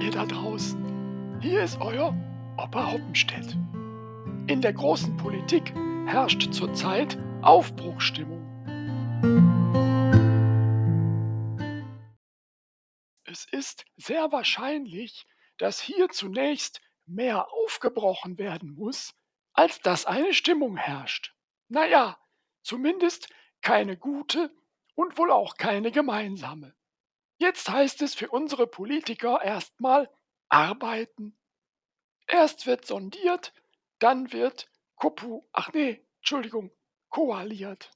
ihr da draußen. Hier ist euer Opa Hoppenstedt. In der großen Politik herrscht zurzeit Aufbruchstimmung. Es ist sehr wahrscheinlich, dass hier zunächst mehr aufgebrochen werden muss, als dass eine Stimmung herrscht. Naja, zumindest keine gute und wohl auch keine gemeinsame. Jetzt heißt es für unsere Politiker erstmal arbeiten. Erst wird sondiert, dann wird Kopu, ach nee, Entschuldigung, koaliert.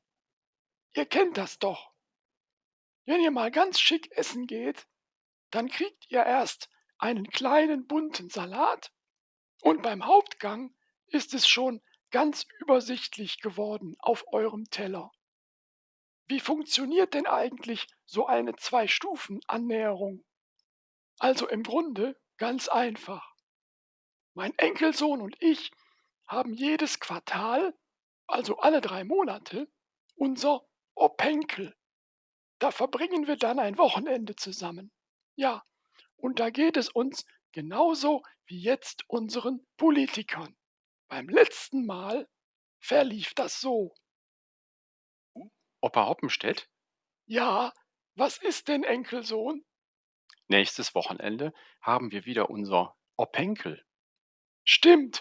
Ihr kennt das doch. Wenn ihr mal ganz schick essen geht, dann kriegt ihr erst einen kleinen bunten Salat und beim Hauptgang ist es schon ganz übersichtlich geworden auf eurem Teller. Wie funktioniert denn eigentlich so eine Zwei-Stufen-Annäherung? Also im Grunde ganz einfach. Mein Enkelsohn und ich haben jedes Quartal, also alle drei Monate, unser Openkel. Da verbringen wir dann ein Wochenende zusammen. Ja, und da geht es uns genauso wie jetzt unseren Politikern. Beim letzten Mal verlief das so. Opa Hoppenstedt? Ja, was ist denn Enkelsohn? Nächstes Wochenende haben wir wieder unser Openkel. Stimmt.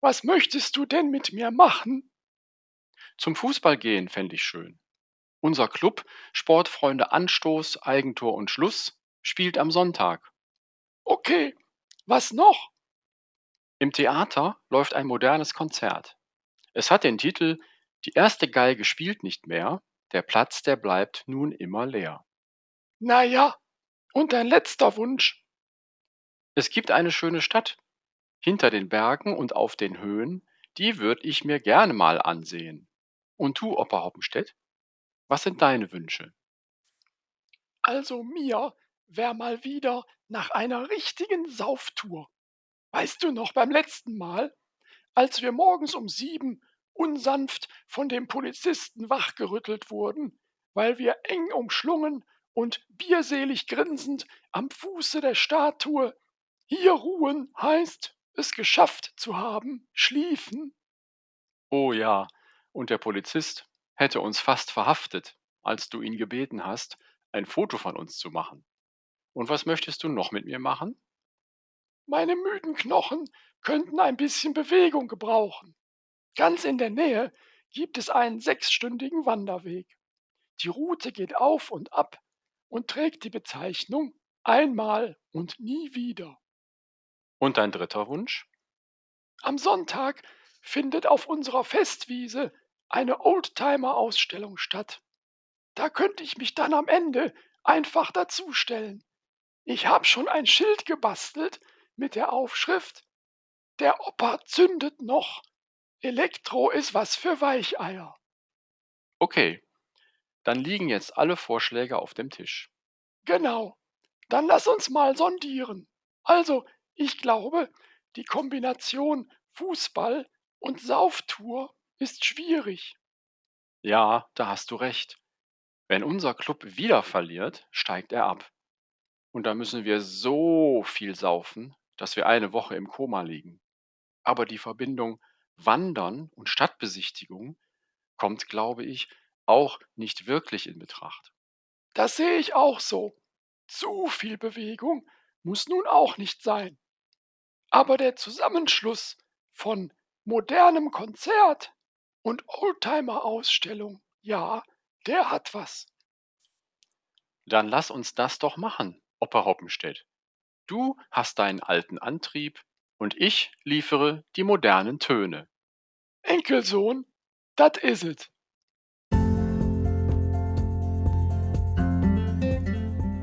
Was möchtest du denn mit mir machen? Zum Fußball gehen fände ich schön. Unser Club Sportfreunde Anstoß, Eigentor und Schluss spielt am Sonntag. Okay, was noch? Im Theater läuft ein modernes Konzert. Es hat den Titel Die erste Geige spielt nicht mehr, der Platz, der bleibt nun immer leer. Na ja, und dein letzter Wunsch? Es gibt eine schöne Stadt. Hinter den Bergen und auf den Höhen, die würd ich mir gerne mal ansehen. Und du, Opa Hoppenstedt? Was sind deine Wünsche? Also mir wär mal wieder nach einer richtigen Sauftour. Weißt du noch beim letzten Mal, als wir morgens um sieben unsanft von dem Polizisten wachgerüttelt wurden, weil wir eng umschlungen und bierselig grinsend am Fuße der Statue hier ruhen heißt, es geschafft zu haben, schliefen. Oh ja, und der Polizist hätte uns fast verhaftet, als du ihn gebeten hast, ein Foto von uns zu machen. Und was möchtest du noch mit mir machen? Meine müden Knochen könnten ein bisschen Bewegung gebrauchen. Ganz in der Nähe gibt es einen sechsstündigen Wanderweg. Die Route geht auf und ab und trägt die Bezeichnung einmal und nie wieder. Und dein dritter Wunsch? Am Sonntag findet auf unserer Festwiese eine Oldtimer-Ausstellung statt. Da könnte ich mich dann am Ende einfach dazustellen. Ich habe schon ein Schild gebastelt mit der Aufschrift Der Opa zündet noch Elektro ist was für Weicheier. Okay, dann liegen jetzt alle Vorschläge auf dem Tisch. Genau. Dann lass uns mal sondieren. Also, ich glaube, die Kombination Fußball und Sauftour ist schwierig. Ja, da hast du recht. Wenn unser Club wieder verliert, steigt er ab. Und da müssen wir so viel saufen, dass wir eine Woche im Koma liegen. Aber die Verbindung Wandern und Stadtbesichtigung kommt, glaube ich, auch nicht wirklich in Betracht. Das sehe ich auch so. Zu viel Bewegung muss nun auch nicht sein. Aber der Zusammenschluss von modernem Konzert und Oldtimer-Ausstellung, ja, der hat was. Dann lass uns das doch machen, Opa Hoppenstedt. Du hast deinen alten Antrieb, und ich liefere die modernen Töne. Enkelsohn, dat is it.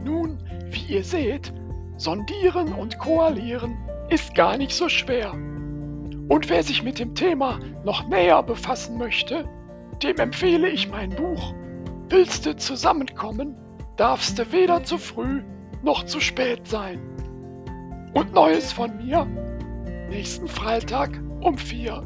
Nun, wie ihr seht, sondieren und koalieren ist gar nicht so schwer. Und wer sich mit dem Thema noch näher befassen möchte, dem empfehle ich mein Buch Willst du zusammenkommen, darfst du weder zu früh noch zu spät sein. Und Neues von mir nächsten Freitag um vier.